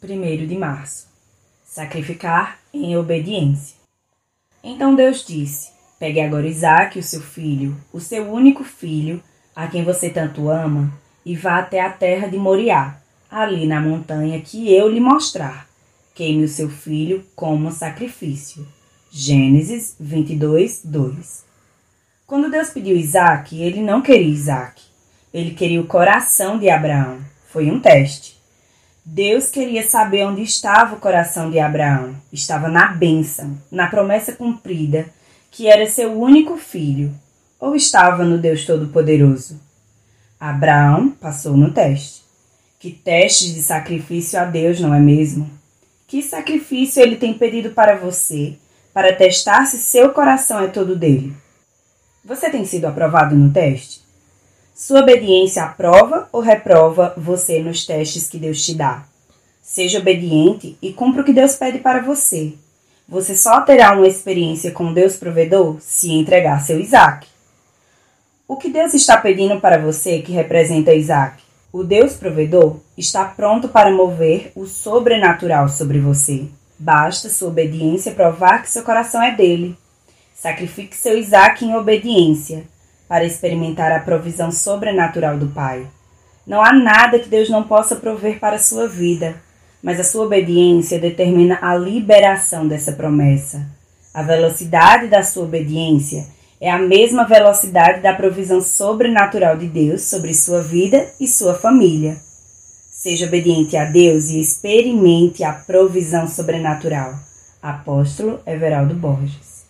1 de março. Sacrificar em obediência. Então Deus disse: Pegue agora Isaque, o seu filho, o seu único filho, a quem você tanto ama, e vá até a terra de Moriá, ali na montanha que eu lhe mostrar. Queime o seu filho como sacrifício. Gênesis 22, 2. Quando Deus pediu Isaque, ele não queria Isaque. Ele queria o coração de Abraão. Foi um teste. Deus queria saber onde estava o coração de Abraão. Estava na bênção, na promessa cumprida, que era seu único filho, ou estava no Deus Todo-Poderoso? Abraão passou no teste. Que teste de sacrifício a Deus, não é mesmo? Que sacrifício ele tem pedido para você, para testar se seu coração é todo dele? Você tem sido aprovado no teste? Sua obediência aprova ou reprova você nos testes que Deus te dá? Seja obediente e cumpra o que Deus pede para você. Você só terá uma experiência com Deus provedor se entregar seu Isaac. O que Deus está pedindo para você que representa Isaac? O Deus provedor está pronto para mover o sobrenatural sobre você. Basta sua obediência provar que seu coração é dele. Sacrifique seu Isaac em obediência para experimentar a provisão sobrenatural do Pai. Não há nada que Deus não possa prover para a sua vida, mas a sua obediência determina a liberação dessa promessa. A velocidade da sua obediência é a mesma velocidade da provisão sobrenatural de Deus sobre sua vida e sua família. Seja obediente a Deus e experimente a provisão sobrenatural. Apóstolo Everaldo Borges